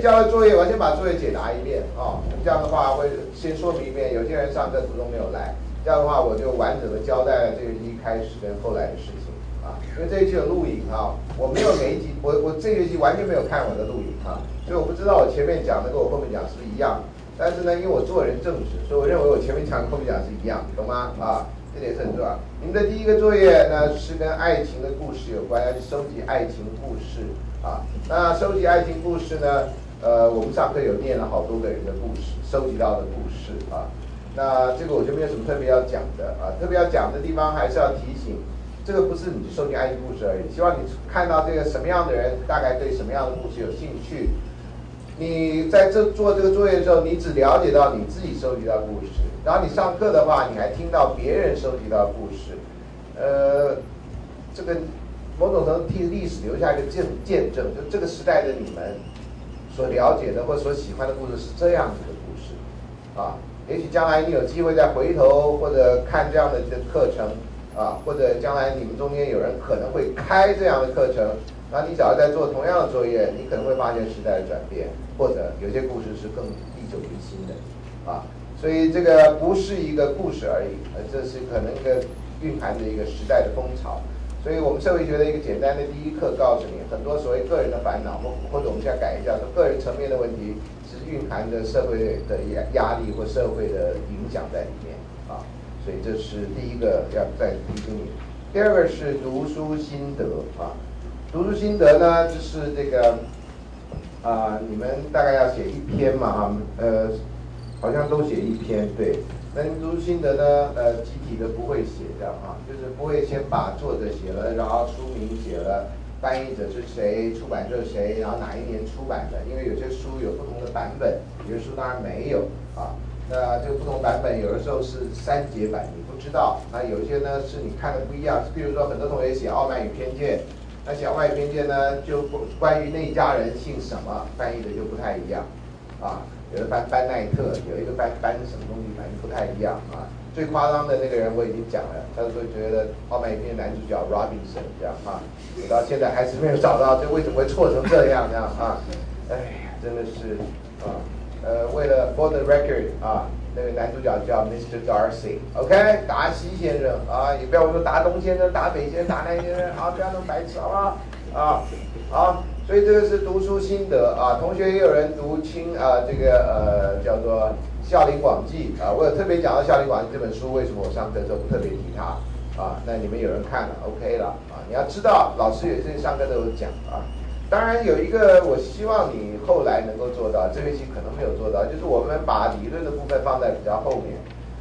交的作业，我先把作业解答一遍啊。这样的话会先说明一遍，有些人上课途中没有来，这样的话我就完整的交代了这个一开始跟后来的事情啊。因为这一期有录影啊，我没有每一集，我我这一期完全没有看我的录影啊，所以我不知道我前面讲的跟我后面讲是不是一样。但是呢，因为我做人正直，所以我认为我前面讲跟后面讲是一样，懂吗？啊。这点是很重要。你们的第一个作业呢是跟爱情的故事有关，要去收集爱情故事啊。那收集爱情故事呢，呃，我们上课有念了好多个人的故事，收集到的故事啊。那这个我就没有什么特别要讲的啊。特别要讲的地方还是要提醒，这个不是你收集爱情故事而已。希望你看到这个什么样的人，大概对什么样的故事有兴趣。你在这做这个作业的时候，你只了解到你自己收集到故事。然后你上课的话，你还听到别人收集到故事，呃，这个某种程度替历史留下一个见见证，就这个时代的你们所了解的或所喜欢的故事是这样子的故事，啊，也许将来你有机会再回头或者看这样的一个课程，啊，或者将来你们中间有人可能会开这样的课程，那你只要在做同样的作业，你可能会发现时代的转变，或者有些故事是更历久弥新的，啊。所以这个不是一个故事而已，呃，这是可能一个蕴含着一个时代的风潮。所以我们社会学的一个简单的第一课告诉你，很多所谓个人的烦恼，或或者我们现在改一下，说个人层面的问题，是蕴含着社会的压压力或社会的影响在里面啊。所以这是第一个要再提醒你。第二个是读书心得啊，读书心得呢，就是这个啊，你们大概要写一篇嘛哈，呃。好像都写一篇，对。那你读心得呢？呃，集体的不会写的啊，就是不会先把作者写了，然后书名写了，翻译者是谁，出版社谁，然后哪一年出版的？因为有些书有不同的版本，有些书当然没有啊。那这个不同版本有的时候是删节版，你不知道。那有一些呢是你看的不一样，比如说很多同学写《傲慢与偏见》，那写《傲慢与偏见》呢，就关于那一家人姓什么，翻译的就不太一样啊。有的班班奈特，有一个班班什么东西，反正不太一样啊。最夸张的那个人我已经讲了，他说觉得《傲慢与偏见》男主角 Robinson 这样啊，我到现在还是没有找到，这为什么会错成这样这样啊？哎呀，真的是啊，呃，为了 For the record 啊，那个男主角叫 Mr. Darcy，OK，达西先生啊，也不要说达东先生、达北先生、达南先生，啊，不要那么白痴好不好？啊，好。所以这个是读书心得啊，同学也有人读清啊，这个呃叫做《孝陵广记》啊，我有特别讲到《孝陵广记》这本书，为什么我上课的时候不特别提它啊？那你们有人看了，OK 了啊？你要知道，老师有些上课都有讲啊。当然有一个，我希望你后来能够做到，这学期可能没有做到，就是我们把理论的部分放在比较后面。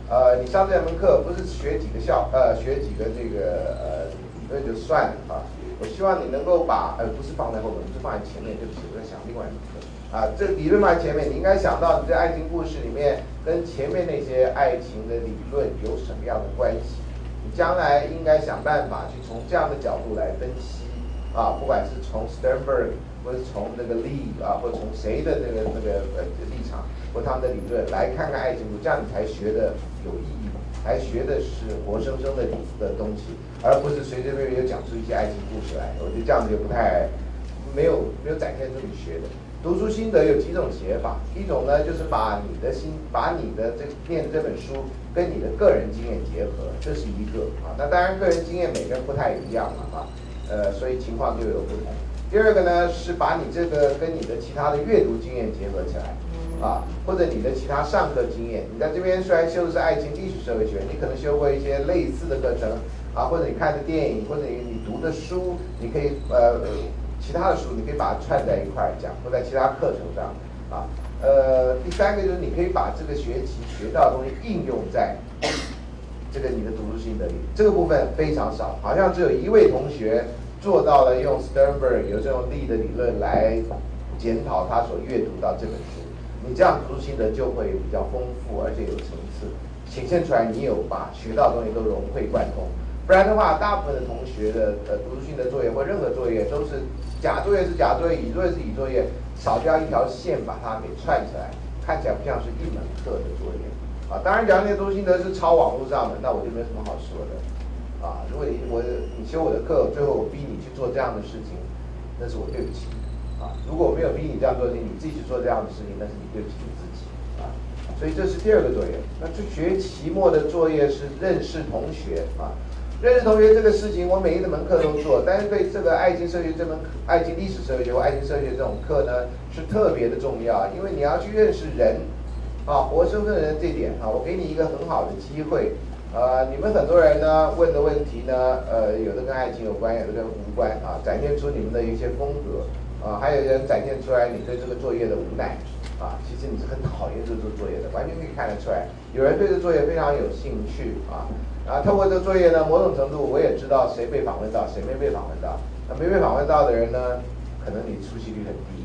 呃，你上这门课不是学几个校呃学几个这个呃理论就算了啊。我希望你能够把，呃，不是放在后面，是放在前面。对不起，我在想另外一个。啊，这理论放在前面，你应该想到你在爱情故事里面跟前面那些爱情的理论有什么样的关系？你将来应该想办法去从这样的角度来分析。啊，不管是从 Sternberg，或者从那个 Lee 啊，或从谁的那个那个呃立场或他们的理论来看看爱情故事，这样你才学的有意义。还学的是活生生的的东西，而不是随随便便就讲出一些爱情故事来。我觉得这样子就不太没有没有展现出你学的读书心得有几种写法，一种呢就是把你的心把你的这念这本书跟你的个人经验结合，这是一个啊。那当然个人经验每个人不太一样了啊，呃，所以情况就有不同。第二个呢是把你这个跟你的其他的阅读经验结合起来。啊，或者你的其他上课经验，你在这边虽然修的是爱情、历史、社会学，你可能修过一些类似的课程啊，或者你看的电影，或者你你读的书，你可以呃其他的书，你可以把它串在一块讲，或在其他课程上啊。呃，第三个就是你可以把这个学期学到的东西应用在这个你的读书心得里，这个部分非常少，好像只有一位同学做到了用 Sternberg 有这种力的理论来检讨他所阅读到这本书。你这样读书心得就会比较丰富，而且有层次，显现出来你有把学到的东西都融会贯通。不然的话，大部分的同学的呃读书心得作业或任何作业都是甲作业是甲作业，乙作业是乙作业，少掉一条线把它给串起来，看起来不像是一门课的作业。啊，当然，假如那些读书心得是抄网络上的，那我就没什么好说的。啊，如果你我你修我的课，最后我逼你去做这样的事情，那是我对不起。啊。如果我没有逼你这样做，你自己去做这样的事情，那是你对不起你自己啊。所以这是第二个作业。那这学期末的作业是认识同学啊。认识同学这个事情，我每一门课都做，但是对这个爱情社学这门爱情历史社学或爱情社学这种课呢，是特别的重要，因为你要去认识人，啊，活生生的人这点啊，我给你一个很好的机会，呃，你们很多人呢问的问题呢，呃，有的跟爱情有关，有的跟无关啊，展现出你们的一些风格，啊，还有人展现出来你对这个作业的无奈，啊，其实你是很讨厌这做作业的，完全可以看得出来，有人对这作业非常有兴趣啊。啊，透过这个作业呢，某种程度我也知道谁被访问到，谁没被访问到。那没被访问到的人呢，可能你出席率很低。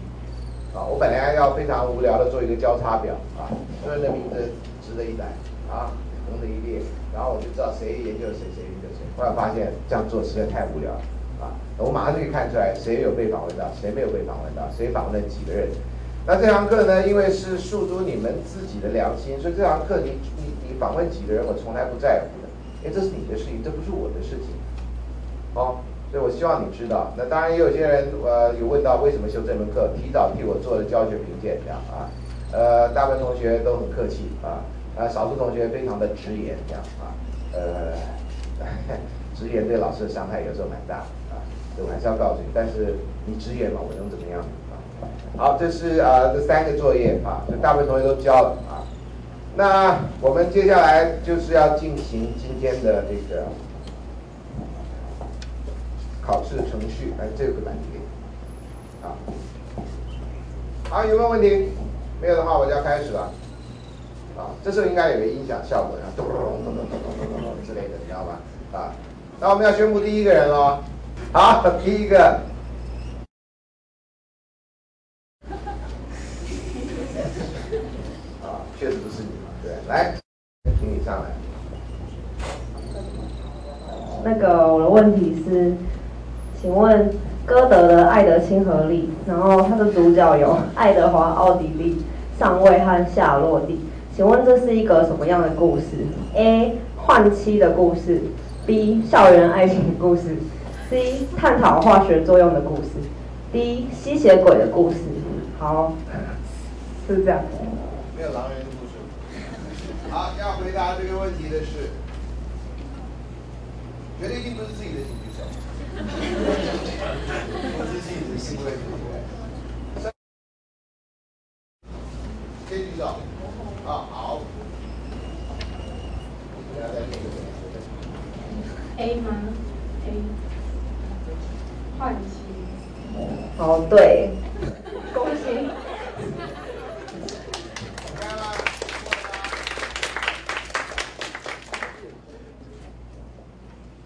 啊，我本来要非常无聊的做一个交叉表啊，所有人的名字值得一来啊，横的一列，然后我就知道谁研究谁，谁研究谁。后来发现这样做实在太无聊了，我马上就可以看出来谁有被访问到，谁没有被访问到，谁访问了几个人。那这堂课呢，因为是诉诸你们自己的良心，所以这堂课你你你访问几个人，我从来不在乎的。因为这是你的事情，这不是我的事情，哦，所以我希望你知道。那当然也有些人呃有问到为什么修这门课，提早替我做了教学评鉴这样啊，呃，大部分同学都很客气啊，啊，少数同学非常的直言这样啊，呃，直言对老师的伤害有时候蛮大啊，我还是要告诉你，但是你直言嘛，我能怎么样？好，这是啊这三个作业啊，就大部分同学都交了啊。那我们接下来就是要进行今天的这个考试程序，哎，这个难题，好，好，有没有问题？没有的话，我就要开始了。啊，这时候应该有个音响效果，然后咚咚咚咚咚咚咚咚之类的，你知道吧？啊，那我们要宣布第一个人好，第一个。啊，确实不是你嘛，对来，请你上来。那个我的问题是，请问歌德的《爱的亲和力》，然后它的主角有爱德华·奥地利、上尉和夏洛蒂，请问这是一个什么样的故事？A. 换妻的故事，B. 校园爱情故事，C. 探讨化学作用的故事，D. 吸血鬼的故事。好，是这样。没有狼人的故事。好，要回答这个问题的是，绝对一定不是自己的请举手，不是自己的行为，对不对？先举手，啊，好。A 吗？A，换妻。哦，对。恭喜。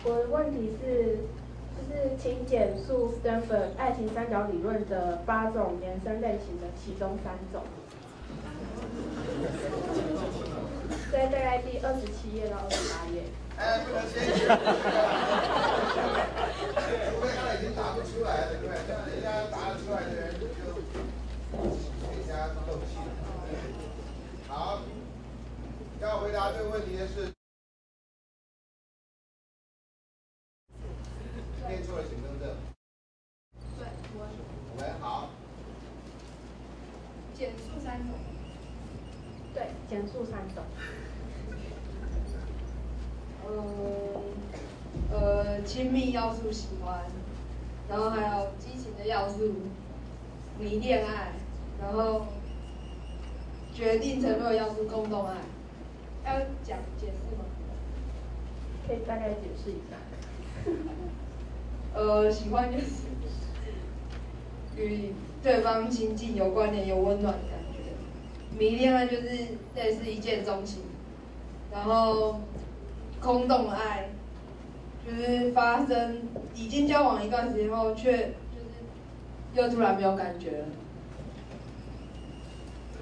我的问题是，就是请简述 Stanford 爱情三角理论的八种延伸类型的其中三种。在大概第二十七页到二十八页。哎，不能先。除非他已经答不出来了，对不对？人家答得出来的人就人家斗气。好，要回答这个问题的是。减速三种。呃，呃，亲密要素喜欢，然后还有激情的要素，迷恋爱，然后决定承诺要素共动爱。要讲解释吗？可以大概解释一下。呃，喜欢就是与对方亲近、有关联、有温暖的感觉。迷恋爱就是类似一见钟情，然后空洞爱就是发生已经交往一段时间后，却就是又突然没有感觉了。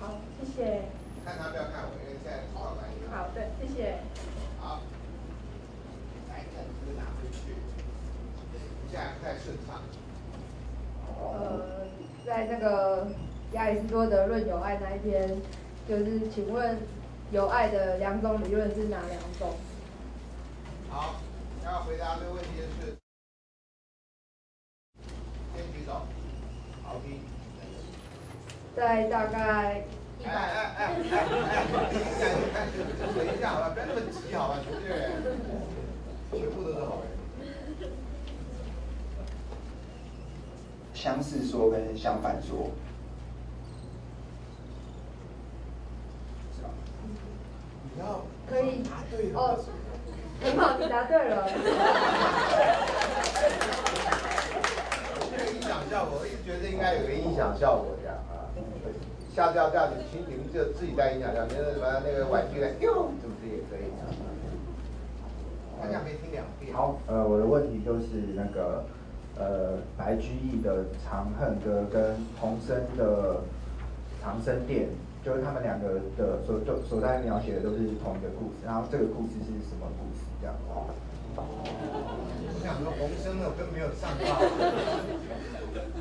好，谢谢。看他不要看我，好好的，谢谢。好，来，这个拿回去，这样不太顺畅。呃，在那个。亚里士多德论友爱那一篇，就是请问友爱的两种理论是哪两种？好，要回答这个问题的是，先举手，好听。在大概一哎。哎哎哎哎，等一下好吧，不要那么急好吧，同学，全部都是好人。相似说跟相反说，你要可以答对哦，很好，你答对了。这个音响效果，我一直觉得应该有个音响效果这样。下次要这样子，请你们就自己带音响效果，那什么那个玩具来，哟，是不是也可以啊？大家可以听两遍。好，呃，我的问题就是那个，呃，白居易的《长恨歌》跟洪升的《长生殿》，就是他们两个的所就所在描写的都是同一个故事，然后这个故事是什么故事？这样。我想说红生的，我根本没有上到。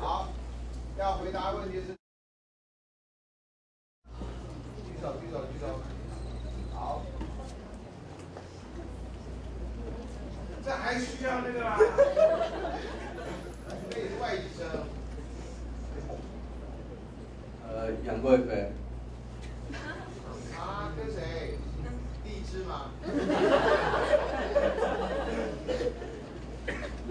好，要回答问题是，举手举手举手。好，这还需要那个啊？那也是外籍生。呃，杨贵妃。啊，跟谁？荔枝吗？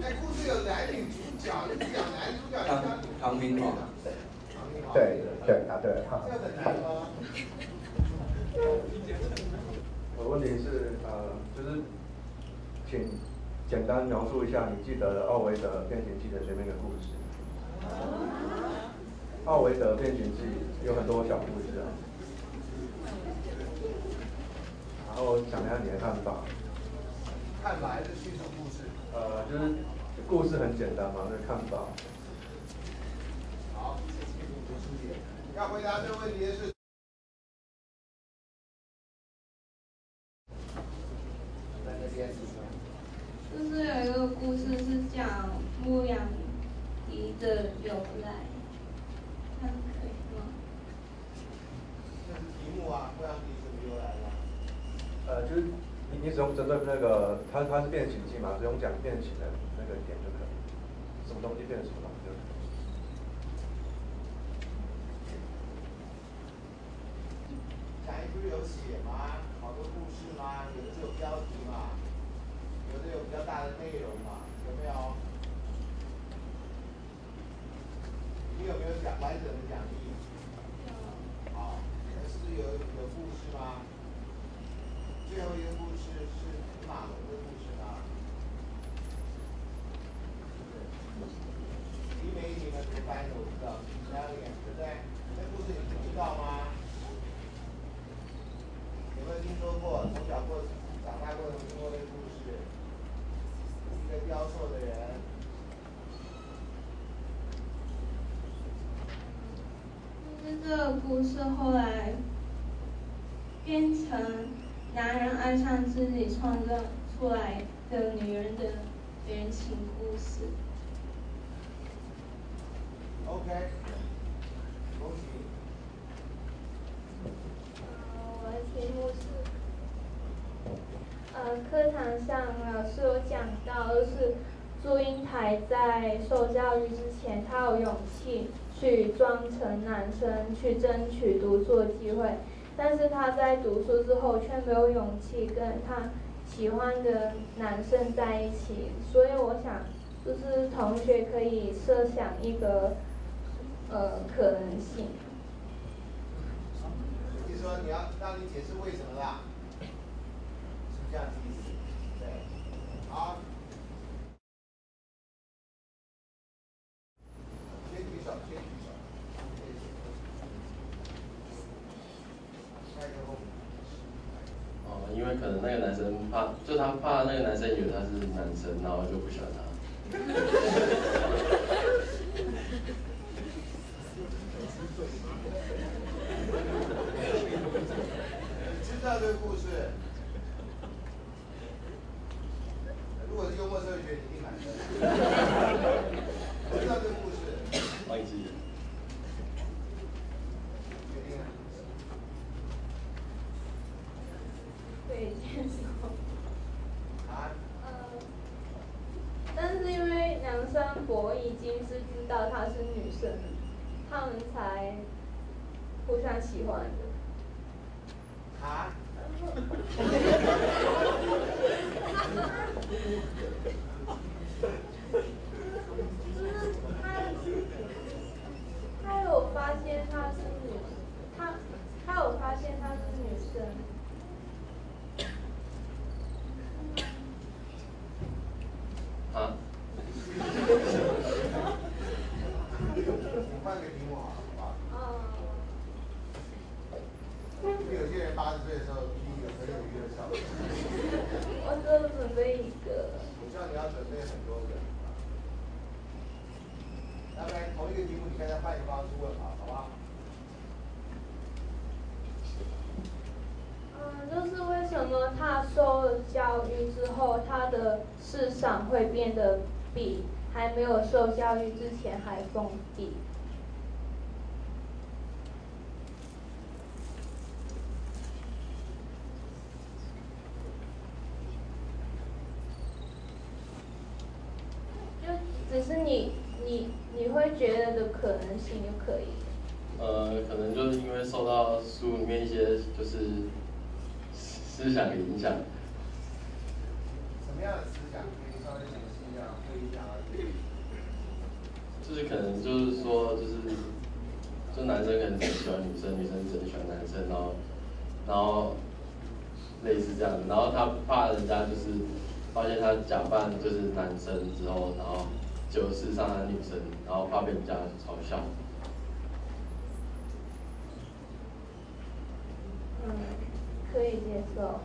哎，故事有男女主角，你讲男主角，你唐讲唐明皇。唐明皇对对答对了。这很难吗？我的问题是，呃，就是，请简单描述一下你记得的奥维德《变形记》的前面的故事。奥维德《变形记》有很多小故事啊，然后讲一下你的看法。看法还是叙述故事？呃，就是故事很简单嘛，那个看法。好。要回答这个问题的是，在那边。就是有一个故事是讲牧羊笛的由来，这样可以吗？这是题目啊，牧羊笛怎么由来的？呃，就是你你只用针对那个它它是变形记嘛，只用讲变形的那个点就可以，什么东西变什么东西就可以。讲一句有写吗？好多故事吗？有的是有标题嘛，有的有比较大的内容嘛，有没有？你有没有讲完整的讲义？好，那是有有故事吗？最后一个故事是马龙的故事吗？李美你们怎么翻译我不知道，两点对不对？那故事你不知道吗？有没有听说过？从小过长大过程听过那个故事？一个雕塑的人，就是这个故事后来变成男人爱上自己创造出来的女人的原情故事。OK，恭喜。我的题目是，课堂上老师有讲到，就是祝英台在受教育之前，她有勇气去装成男生去争取读书的机会，但是她在读书之后却没有勇气跟她喜欢的男生在一起，所以我想，就是同学可以设想一个，呃，可能性。你说你要让你解释为什么啦？是这样子意思？对，好。先举手，先举手。下一个问题。哦，因为可能那个男生怕，就他怕那个男生以为他是男生，然后就不喜欢他。知道这个故事？如果是幽默社会学，你一定满分。知道这个故事？忘记了。决定了。对。啊？呃，但是因为梁山伯已经是知道她是女生，他们才互相喜欢的。啊？他他有发现他是女，他他有发现他是女生。啊？你换个题目好了，好不好？哦。有些人八十岁的时候，第一个很有约的小孩。我只有准备一个。我知道你要准备很多个。要不然同一个题目，你刚才换一个方式问好，好不好？嗯，就是为什么他受了教育之后，他的市场会变得比还没有受教育之前还封闭？就只是你你你会觉得的可能性就可以。呃，可能就是因为受到书里面一些就是思想的影响。什么样的思想？可以稍微解释一下，会一下而已。就是可能就是说，就是就男生可能只喜欢女生，女生只喜欢男生，然后然后类似这样子，然后他怕人家就是发现他假扮就是男生之后，然后就是上他女生，然后怕被人家嘲笑。嗯，可以接受。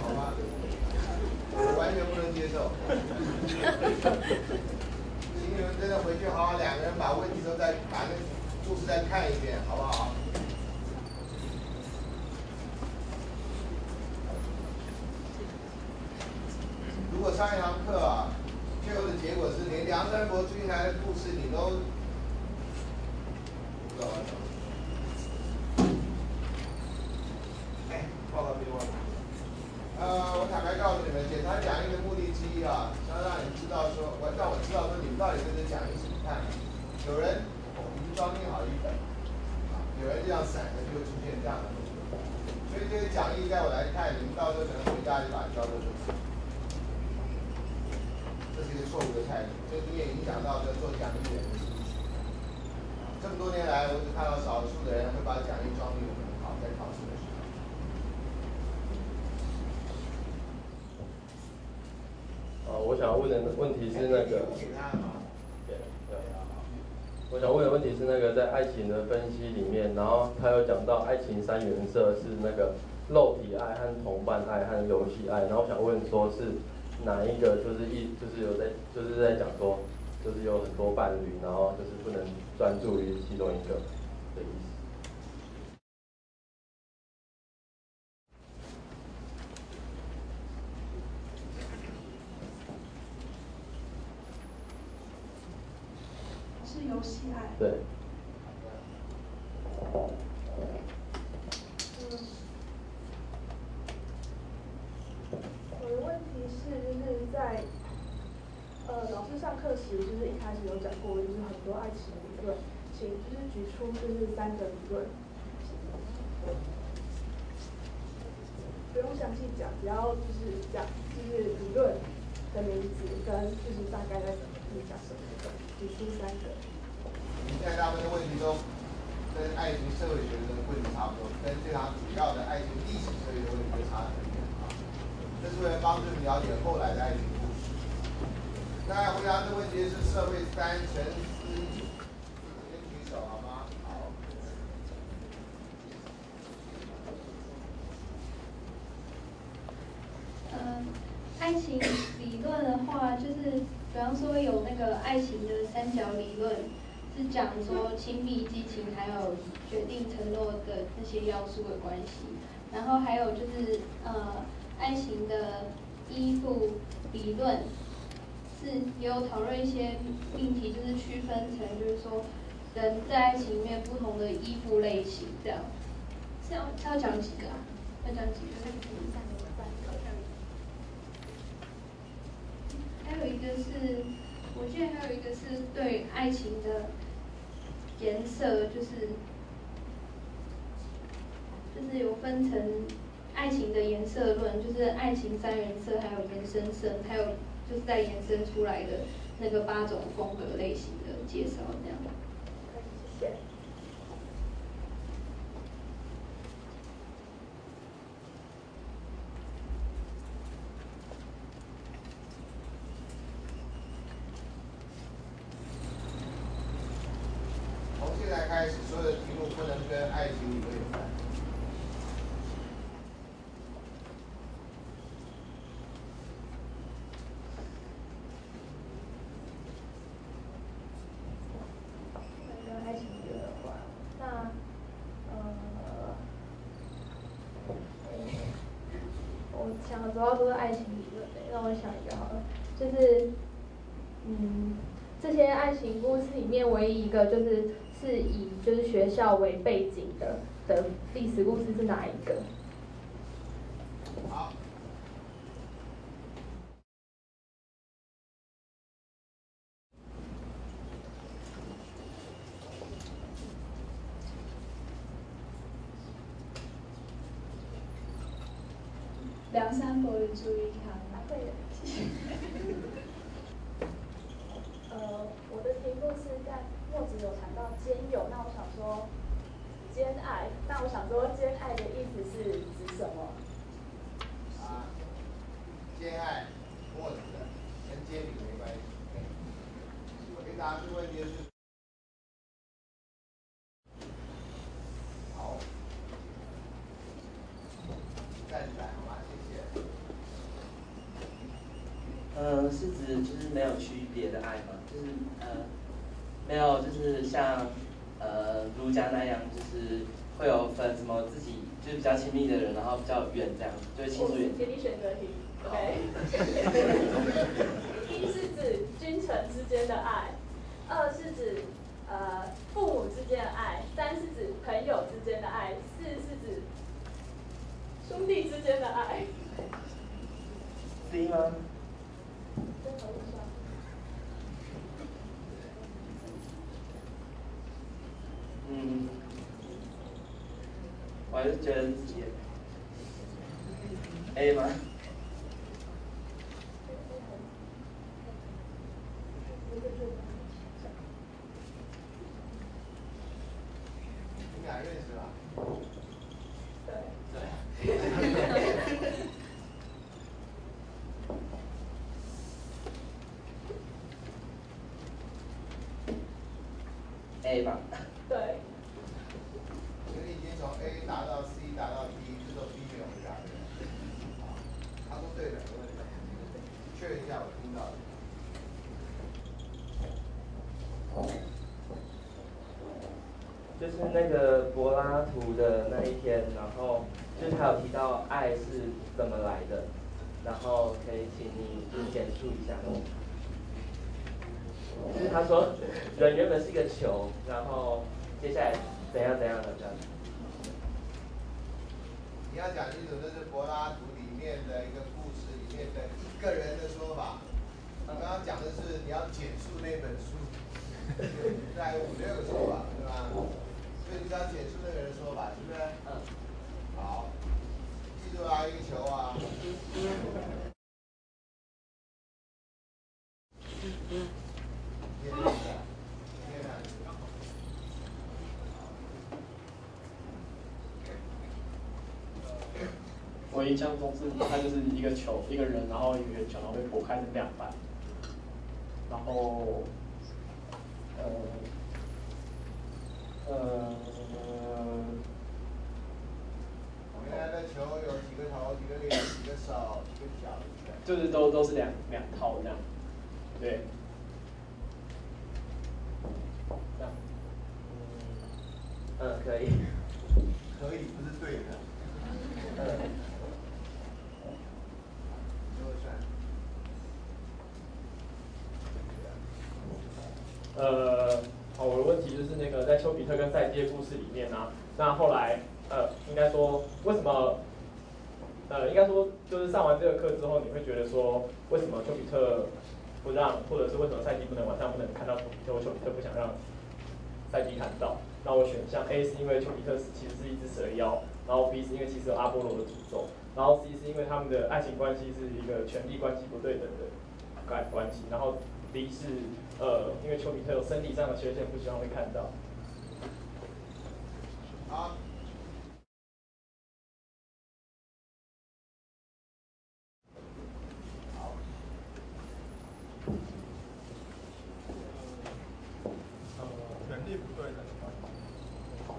好吧，我完全不能接受。请你们真的回去好好两个人把问题都再把那故事再看一遍，好不好？如果上一堂课啊，最后的结果是连梁山伯祝英台的故事你都不知道完成。哎，报告给我。呃，我坦白告诉你们，检查讲义的目的之一啊，是要让你知道说，我让我知道说你们到底对这讲义怎么看。有人已经装订好一本，啊，有人这样散的就会出现这样的动作。所以这个讲义在我来看，你们到时候可能回家就把它交给我。这是一个错误的态度，这你也影响到这做讲义的人的心情。这么多年来，我只看到少数的人会把讲义装订的很好，在考试的时候。呃，我想问的问题是那个，我想问的问题是那个在爱情的分析里面，然后他有讲到爱情三原色是那个肉体爱和同伴爱和游戏爱，然后我想问说是哪一个就是一就是有在就是在讲说就是有很多伴侣，然后就是不能专注于其中一个的意思。是游对。我的问题是，就是在呃老师上课时，就是一开始有讲过，就是很多爱情理论，请就是举出就是三个理论，不用详细讲，只要就是讲就是理论的名字跟就是大概在怎么讲什么，举出三个。你在大部分的问题中跟爱情社会学的问题差不多，跟这堂主要的爱情历史社会的问题就差得很远啊。这是为了帮助你了解后来的爱情故事。那回答这个问题是社会三陈思义，先举手好吗？好。嗯，爱情理论的话，就是比方说有那个爱情的三角理论，是讲说亲密、激情还有决定承诺的这些要素的关系。然后还有就是呃，爱情的依附理论，是也有讨论一些命题，就是区分成就是说人在爱情里面不同的依附类型这样。是要是要讲几个啊？要讲几个？还有一个是，我记得还有一个是对爱情的颜色，就是就是有分成爱情的颜色论，就是爱情三原色，还有延伸色，还有就是在延伸出来的那个八种风格类型的介绍，这样。谢谢。从现在开始，所有的题目不能跟爱情理论有关。跟爱情理论有关。那，呃，我想的主要都是爱情理论的，让我想一个好了，就是，嗯，这些爱情故事里面唯一一个就是是以就是学校为背景的的历史故事是哪一个？梁山伯与祝英台。会的。呃，我的题目是在墨子有谈到兼有，那我想说兼爱，那我想说兼爱的意思是指什么？啊，兼爱，墨子的，跟煎饼没关系。我可以答这个问题的是。好，站起来好吗？谢谢。呃，是指就是没有区别的爱吗？就是呃，没有就是像呃儒家那样，就是会有分什么自己就是比较亲密的人，然后比较远这样，就是亲疏远近。给你选择题，OK。一是指君臣之间的爱，二是指呃父母之间的爱，三是指朋友之间的爱，四是指兄弟之间的爱。C 吗？真的无双。嗯，我还是觉得自己 A 吗？认识吧？对。A 吧。对。因为你已经从 A 答到 C 答到 D，这时候 B 没有回答对不对？好，他说对的，没问题。确认一下我听到的。就是那个柏拉图的那一天，然后就是他有提到爱是怎么来的，然后可以请你就简述一下。就是他说人原本是一个球，然后接下来怎样怎样的这样。你要讲清楚，这是柏拉图里面的一个故事里面的一个人的说法。刚刚讲的是你要简述那本书，在五六个说法，对吧？所以你只要简述那个人说法，是不是？嗯。好，记住啊，一个球啊。我印象中是它就是一个球，一个人，然后一个圆球，然后被剖开成两半，然后，呃，呃，原来的球有几个头、几个脸、几个手、几个脚，对对？就是都都是两两套这样，对，这样，嗯，可以。可以，不是对的。嗯。呃，好，我的问题就是那个在丘比特跟赛姬的故事里面呢、那后来呃，应该说为什么？呃，应该说就是上完这个课之后，你会觉得说，为什么丘比特不让，或者是为什么赛季不能晚上不能看到丘比特，丘比特不想让赛季看到。那我选项 A 是因为丘比特其实是一只蛇妖，然后 B 是因为其实有阿波罗的诅咒，然后 C 是因为他们的爱情关系是一个权力关系不对等的关关系，然后 D 是呃因为丘比特有身体上的缺陷，不希望被看到。好。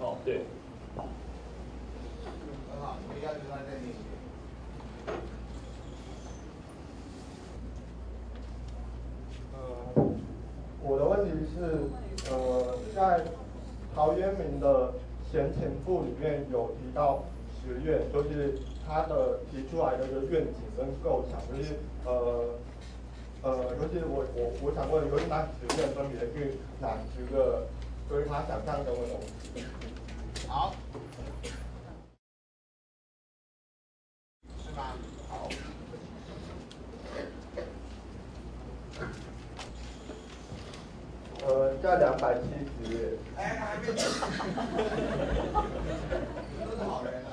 哦，对。很好，你要求他再念一遍。呃，我的问题是，呃，在陶渊明的《闲情赋》里面有提到十愿，就是他的提出来的一个愿景跟构想，就是呃呃，就是我我我想问，就是那十愿分别去哪十个？就是他想象中的东西。好。是吧？好。呃，在两百七十页。哎，还没。都是好人啊。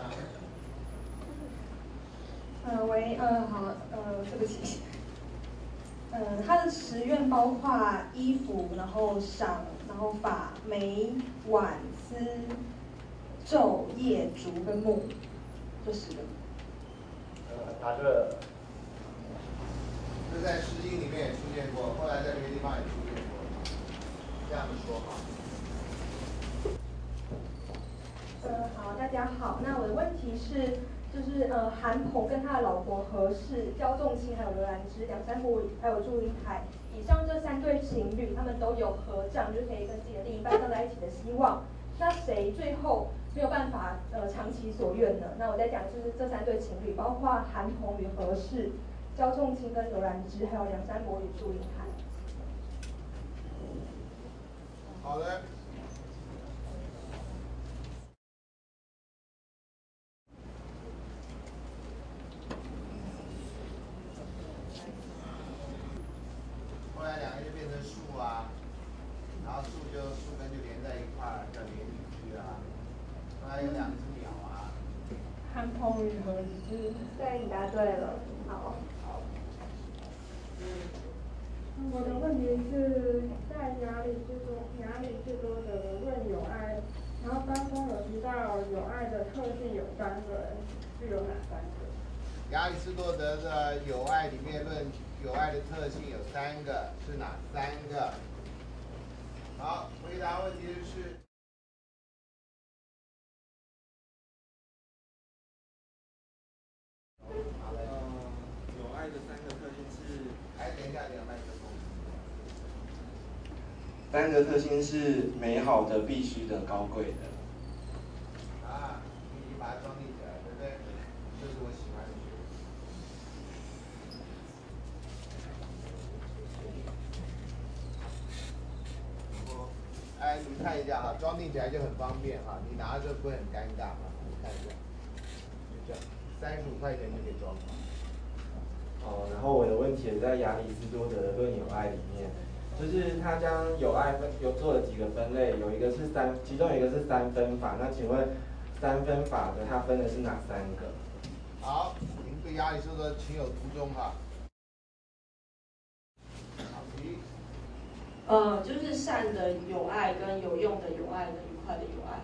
呃，喂，呃，好，呃，对不起。呃，他的十愿包括衣服，然后赏，然后法、眉、碗、丝、昼、夜、烛跟木，这十个。呃，答对了。这在《诗经》里面也出现过，后来在别的地方也出现过，这样的说法。呃，好，大家好，那我的问题是。就是呃，韩鹏跟他的老婆何氏、焦仲卿还有刘兰芝、梁山伯还有祝英台，以上这三对情侣，他们都有合葬，就是可以跟自己的另一半葬在一起的希望。那谁最后没有办法呃偿其所愿呢？那我在讲就是这三对情侣，包括韩鹏与何氏、焦仲卿跟刘兰芝，还有梁山伯与祝英台。好的。后来两个就变成树啊，然后树就树根就连在一块儿，叫连理枝啊。后来有两只鸟啊。韩鹏与何氏。对，你答对了。好。好。我的问题是在哪里最多哪里最多的论友爱，然后当中有提到友爱的特性有三个，是有哪三个？亚里士多德的友爱里面论友爱的特性有三个，是哪三个？好，回答问题是。好的。有爱的三个特性是。哎，等一下，等麦克风。三个特性是美好的、必须的、高贵的。啊，你把它装订起来，对不对？这是我喜欢的哎，你们看一下哈，装订起来就很方便哈，你拿着不会很尴尬哈，你看一下，就这样，三十五块钱就可以装好。哦，然后我的问题也在亚里士多德的《论友爱》里面，就是他将友爱分有做了几个分类，有一个是三，其中一个是三分法，那请问三分法的它分的是哪三个？好，您对亚里士多德情有独钟哈。好题。呃，就是善的友爱跟有用的友爱的愉快的友爱。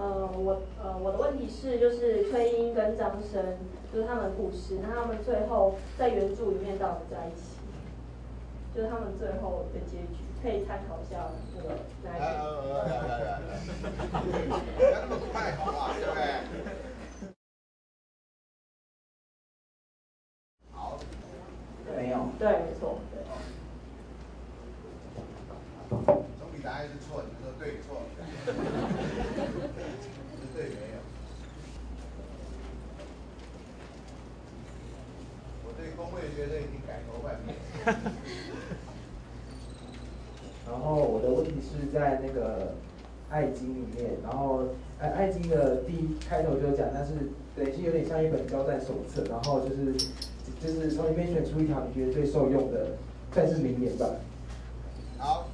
呃，我呃我的问题是，就是崔英跟张生，就是他们的故事，那他们最后在原著里面到底在一起？就是他们最后的结局，可以参考一下那个哪一集？不要那么快，好不好？对不对？好。没有。对，没错，对。总比答案是错，你说对错？是对没有？我对工会的学生已经改头换面。然后我的问题是在那个《爱经》里面，然后《爱爱经》的第一开头就讲，但是等于有点像一本交战手册，然后就是就是从里面选出一条你觉得最受用的，算是名言吧。好。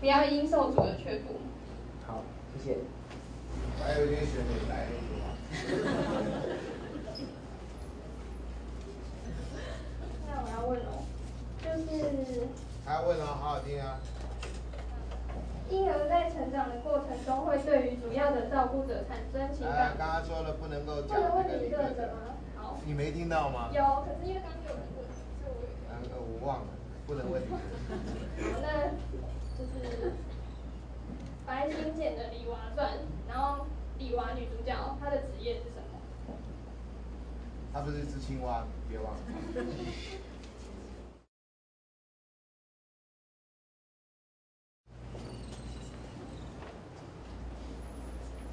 不要因受主而却步。好，谢谢。还有一点选美来那句话。那我要问了，就是还要问了，好好听啊。婴儿在成长的过程中，会对于主要的照顾者产生情感。刚刚说了不能够不讲能问你这个理论这个吗？好。你没听到吗？有，可是因为刚刚有人问，所以我有。呃，我忘了，不能问你。好，那就是白先简的《李娃传》，然后李娃女主角她的职业是什么？她不是一只青蛙，别忘了。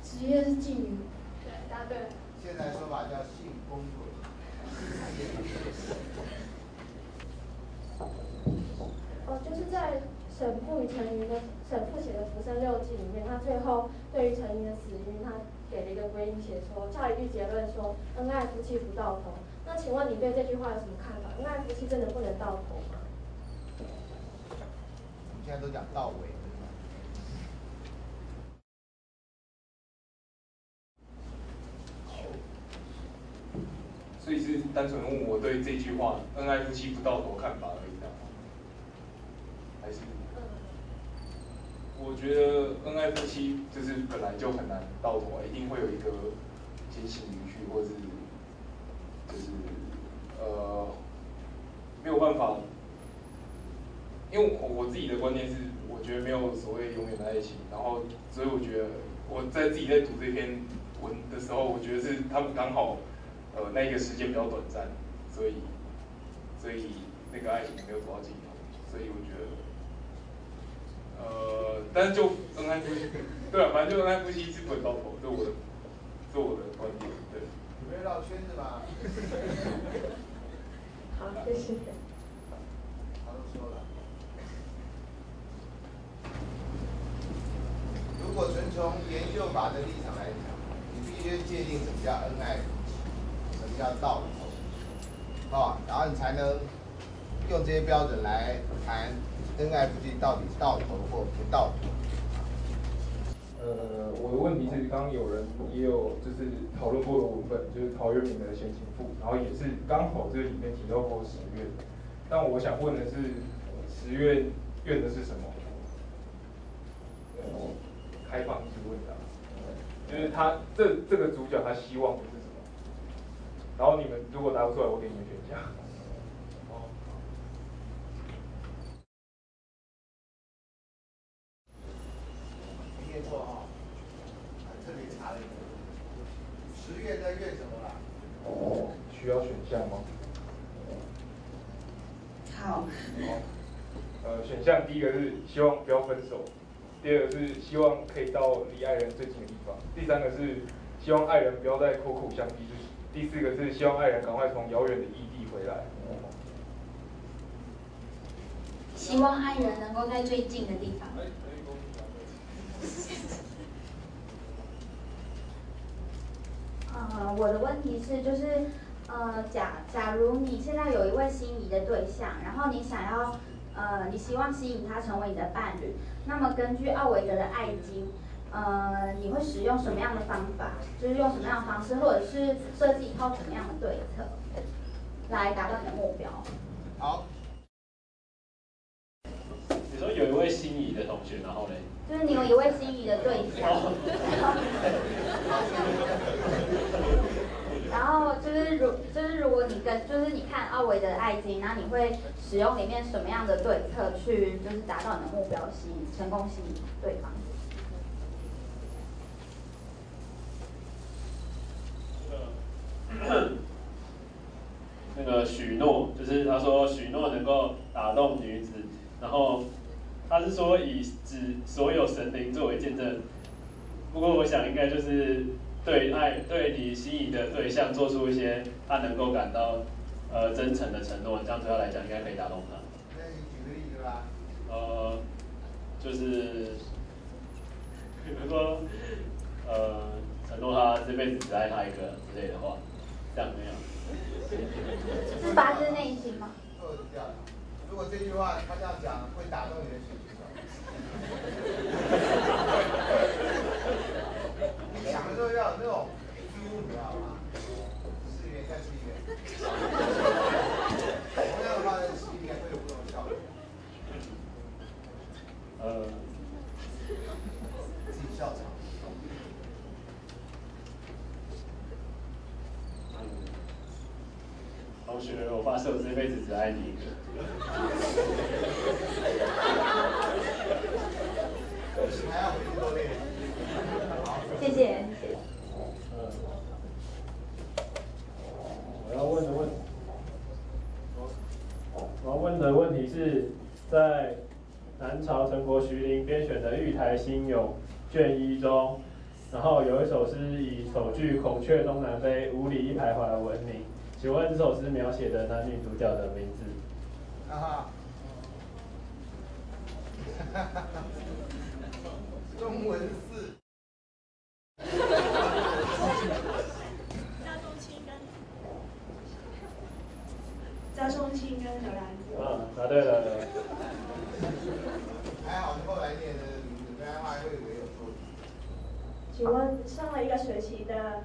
职业是妓女。对，答对了。现在说法叫性工作者。哦，就是在沈复与陈云的沈复写的《浮生六记》里面，他最后对于陈云的死因，他给了一个归因，写说下一句结论说恩爱夫妻不到头。那请问你对这句话有什么看法？恩爱夫妻真的不能到头吗？我们现在都讲到尾。所以是单纯问我对这句话“恩爱夫妻不到头”看法而已，这样吗？还是？我觉得恩爱夫妻就是本来就很难到头，一定会有一个渐行离去，或是就是呃没有办法，因为我我自己的观念是，我觉得没有所谓永远的爱情，然后所以我觉得我在自己在读这篇文的时候，我觉得是他们刚好。呃，那个时间比较短暂，所以，所以那个爱情没有走到尽头，所以我觉得，呃，但是就恩爱夫妻，对啊，反正就恩爱夫妻是不能到头，这我的，这我的观点，对。你没有绕圈子吧？好，谢谢。他都说了，如果纯从研究法的立场来讲，你必须界定什么叫恩爱。要到头，啊，然后你才能用这些标准来谈恩爱夫妻到底到头或不到头。呃，我的问题是，刚刚有人也有就是讨论过的文本，就是陶渊明的《闲情赋》，然后也是刚好这里面提到过十月，但我想问的是，十月愿的是什么？开放式问答，就是他这这个主角他希望的是什么。然后你们如果答不出来，我给你们选项。哦。没念错哈，特别查了一个，十月在月什么啦？哦，需要选项吗？好。好。呃，选项第一个是希望不要分手，第二个是希望可以到离爱人最近的地方，第三个是希望爱人不要再苦苦相逼。第四个是希望爱人赶快从遥远的异地回来。希望爱人能够在最近的地方。呃，我的问题是，就是呃，假假如你现在有一位心仪的对象，然后你想要呃，你希望吸引他成为你的伴侣，那么根据奥维德的《爱经》。呃，你会使用什么样的方法？就是用什么样的方式，或者是设计一套什么样的对策，来达到你的目标？好。你说有一位心仪的同学，然后嘞？就是你有一位心仪的对象。然后就是如就是如果你跟就是你看奥维的爱经，然后你会使用里面什么样的对策去就是达到你的目标，吸引成功吸引对方？那个许诺，就是他说许诺能够打动女子，然后他是说以指所有神灵作为见证。不过我想应该就是对爱对你心仪的对象做出一些他能够感到呃真诚的承诺，这样对他来讲应该可以打动他。那你举个例子吧。呃，就是比如说。呃承诺他这辈子只爱他一个之类的话，这样没有？是发自内心吗？就是这样。如果这句话他这样讲，会打动你的心。想的时候要有那种 feel，你知道吗？是一元再是一元。同样的话，是应该会有不同的效果。呃，自己笑场。同学，我发誓我这辈子只爱你一个。还要回去多练。谢谢。嗯。我要问的问，我要问的问题是，在南朝陈国徐陵编选的《玉台新咏》卷一中，然后有一首诗以首句“孔雀东南飞，五里一徘徊”闻名。请问这首诗描写的男女主角的名字？啊哈。哈哈哈。中文字。加重青跟加重青跟荷兰子。啊，答对了。还好你后来念的名字，不然的话会以为有错。请问上了一个学期的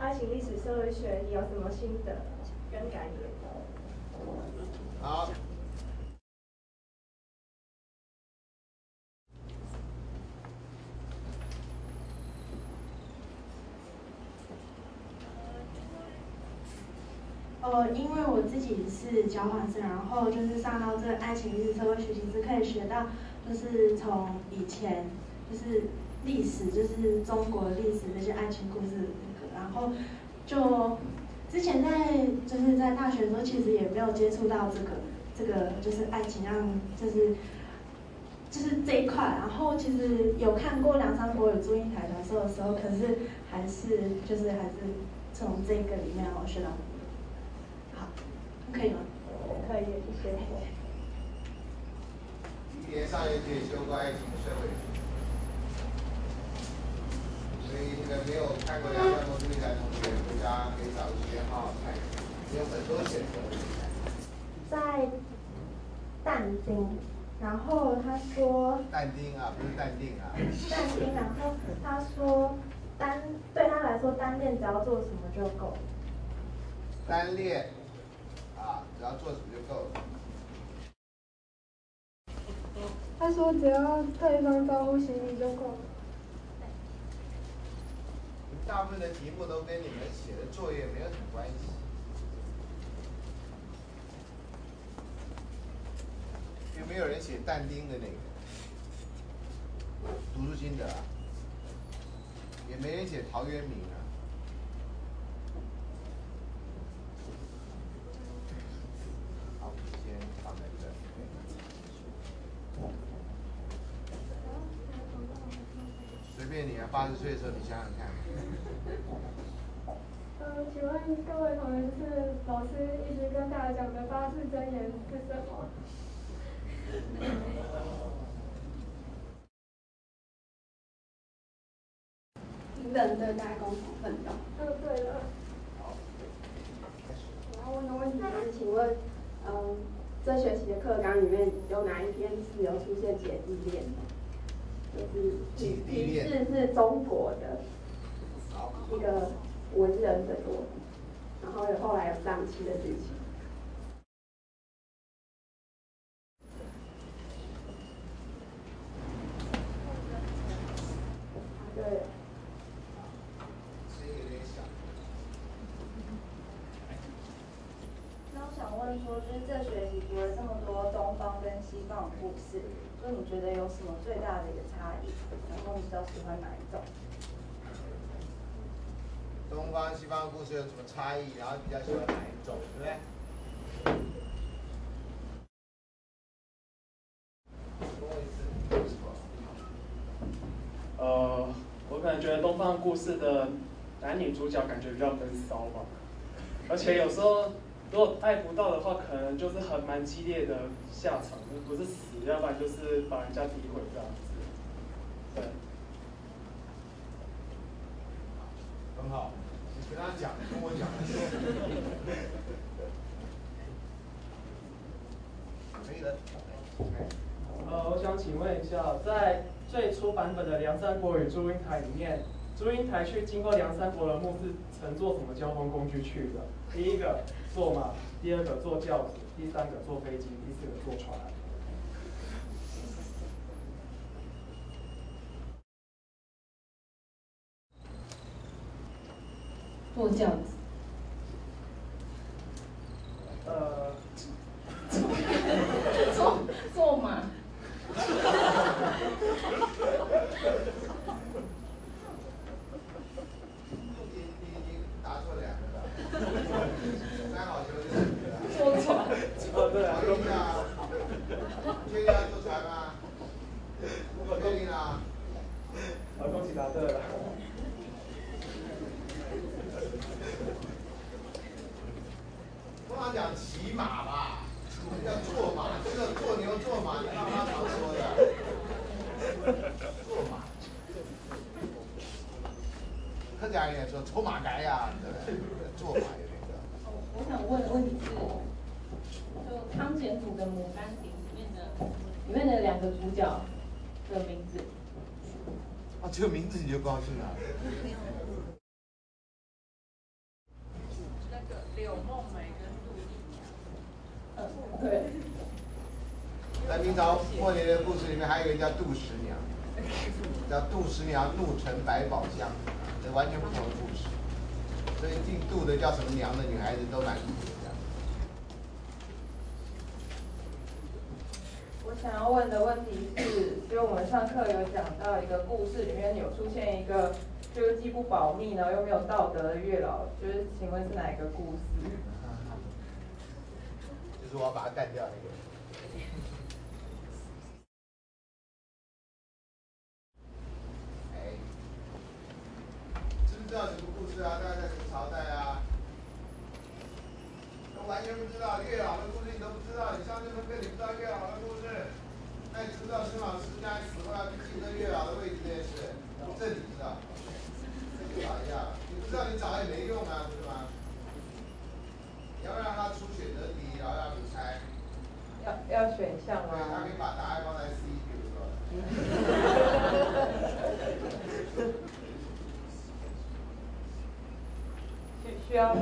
爱情历史社会学，你有什么心得跟感言？好。呃，因为我自己是交换生，然后就是上到这爱情历史社会学习是可以学到，就是从以前就是历史，就是中国历史那些爱情故事那个，然后就之前在就是在大学的时候，其实也没有接触到这个这个就是爱情让就是就是这一块，然后其实有看过梁山伯与祝英台传说的时候，可是还是就是还是从这个里面我学到。可以吗？可以，谢谢。今年上一节修过爱情社会学，所以那个没有看过《梁山伯祝英台》同学，回家可以找个时间好好看，有很多选择。在但丁，然后他说。但丁啊，不是淡定啊。但丁，然后他说单对他来说单恋只要做什么就够。单恋。啊，只要做什么就够了。他说只要对方招呼行礼就够了。大部分的题目都跟你们写的作业没有什么关系。有没有人写但丁的那个读书心得啊？也没人写陶渊明啊。随便你啊，八十岁的时候你想想看。呃，请问各位同学，就是老师一直跟大家讲的八字真言是什么？平等对待，共同奋斗。嗯，对了。好。然后问的问题是，请问，嗯，这学期的课纲里面有哪一篇是有出现姐弟恋？就是提示是中国的一个文人的多，然后有后来有上期的剧情。对。那我想问说，就是这学期读了这么多东方跟西方的故事。那你觉得有什么最大的一个差异？然后你比较喜欢哪一种？东方、西方故事有什么差异？然后比较喜欢哪一种，对不对？呃，我可能觉得东方故事的男女主角感觉比较闷骚吧，而且有时候。如果爱不到的话，可能就是很蛮激烈的下场，不是死，要不然就是把人家诋毁这样子。对。很好，你跟他讲，跟我讲。可以的。呃，我想请问一下，在最初版本的梁山伯与祝英台里面，祝英台去经过梁山伯的墓是乘坐什么交通工具去的？第一个坐马，第二个坐轿子，第三个坐飞机，第四个坐船。坐轿子。呃，坐坐马。答错两个了，三好球就是你了。坐船。哦，对啊。确定啊？确定要坐船吗？不确定啊？好，恭喜答对了。通常讲骑马吧，要坐马，这个坐牛坐马，你妈妈常说的。坐马。客抽马改呀，对不对？坐马有点个。我想问的问题是，就汤显祖的《牡丹亭》里面的里面的两个主角的名字。啊，这个名字你就高兴了。那个柳梦梅跟杜丽娘。嗯，对。在明朝末年的故事里面，还有一个叫杜十娘，叫杜十娘怒沉百宝箱，这完全不同的故事。所以姓杜的叫什么娘的女孩子都蛮土的。我想要问的问题是，就我们上课有讲到一个故事，里面有出现一个就是既不保密，然后又没有道德的月老，就是请问是哪一个故事？就是我要把它干掉那个。哎，知不知道什么故事啊？大概在什么朝代啊？都完全不知道月老的故事，你都不知道。你上这门课，你不知道月老的故事，那你知不知道孙老师将来死后要去竞争月老的位置这件事？这你知道？找一下，你不知道你找也没用啊，不是吗？你要让他出选择题，然后让你猜。要要选项吗？对，他可以把答案放在 C，比如说。需需要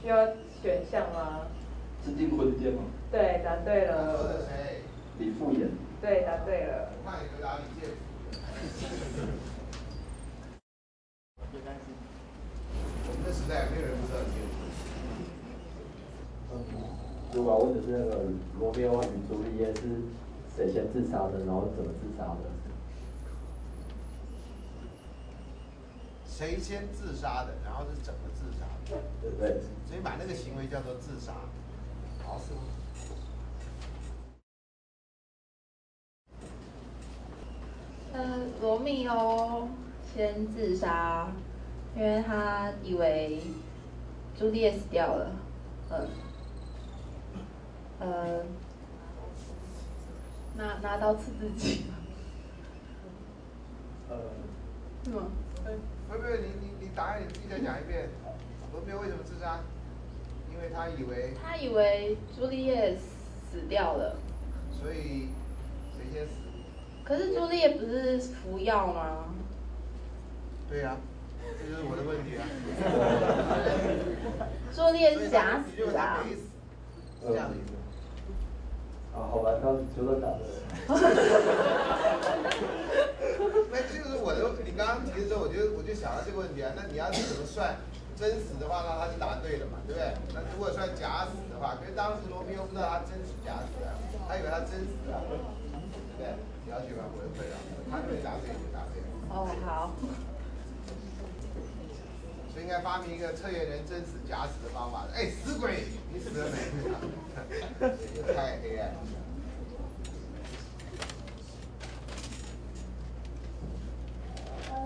需要选项吗？是订婚店吗？对，答对了。说的谁？李富言。对，答对了。我看你回答李健福。我们那时代没有人不知道李健福。如果问的是那个罗密欧与朱丽叶是谁先自杀的，然后怎么自杀的？谁先自杀的，然后是怎么自杀的？对不对？所以把那个行为叫做自杀。好，是吗？呃，罗密欧先自杀，因为他以为朱丽叶死掉了，嗯，呃，拿拿刀刺自己。呃。是吗？不不，你你你答案你自己再讲一遍。罗密欧为什么自杀？因为他以为。他以为朱丽叶死掉了。所以谁先死？可是朱丽叶不是服药吗？对呀、啊，这就是我的问题啊。朱丽叶是假死啊。是这样的意思。啊，好吧，他觉得打的。那就是我的，你刚刚提的时候，我就我就想到这个问题啊。那你要是怎么算真实的话，那他就答对了嘛，对不对？那如果算假死的话，可是当时罗密欧不知道他真死假死啊，他以为他真死啊，对不对？你要学吧，我就会了，他没答对就答对了。哦，好。所以应该发明一个测验人真死假死的方法。哎，死鬼，你死了没？太黑暗了。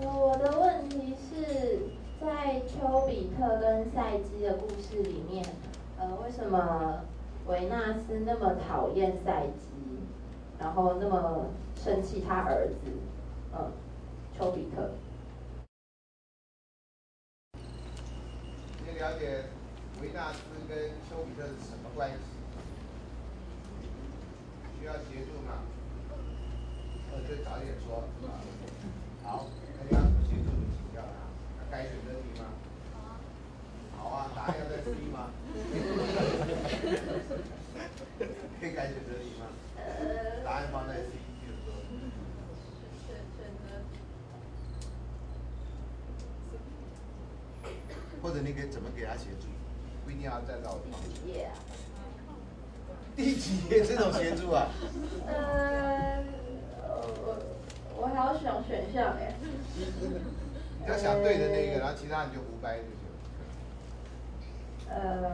我的问题是在丘比特跟赛姬的故事里面，呃，为什么维纳斯那么讨厌赛姬，然后那么生气他儿子，嗯，丘比特？你了解维纳斯跟丘比特是什么关系？需要协助吗？呃，就早点说啊，答案要在 C 吗？可以改选择题吗？答案放在 C，比如说。选选择。或者你可以怎么给他协助？不一定要站到我旁边。第几页啊？第几页这种协助啊？呃，我我还要想选项哎。你要想对的那个，然后其他你就胡掰就行。呃，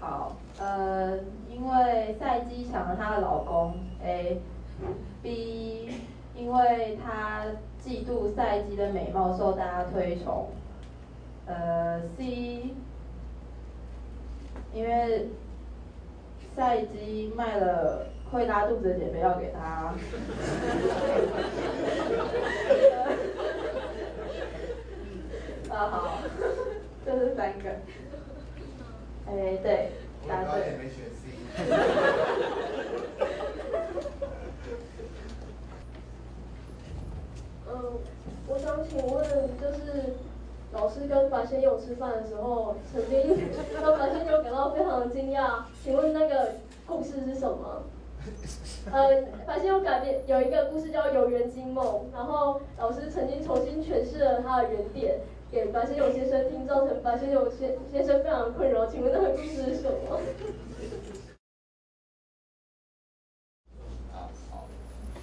好，呃，因为赛姬抢了她的老公，A，B，因为她嫉妒赛姬的美貌受大家推崇，呃，C，因为赛姬卖了会拉肚子的减肥药给他。啊好，这三个。哎，对，答对。也没选 C。嗯，我想请问，就是老师跟白先勇吃饭的时候，曾经让白先勇感到非常的惊讶。请问那个故事是什么？呃，白先勇改编有一个故事叫《游园惊梦》，然后老师曾经重新诠释了它的原点。给白先勇先生听，造成白先勇先先生非常困扰。请问那个故事是什么？好，好，